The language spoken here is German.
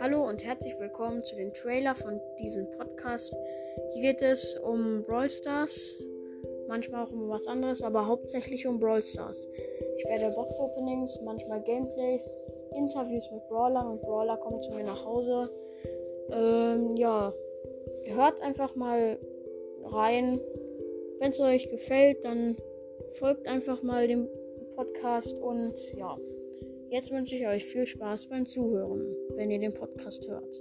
Hallo und herzlich willkommen zu dem Trailer von diesem Podcast. Hier geht es um Brawl Stars, manchmal auch um was anderes, aber hauptsächlich um Brawl Stars. Ich werde Box Openings, manchmal Gameplays, Interviews mit Brawlern und Brawler kommen zu mir nach Hause. Ähm, ja, hört einfach mal rein. Wenn es euch gefällt, dann folgt einfach mal dem Podcast und ja. Jetzt wünsche ich euch viel Spaß beim Zuhören, wenn ihr den Podcast hört.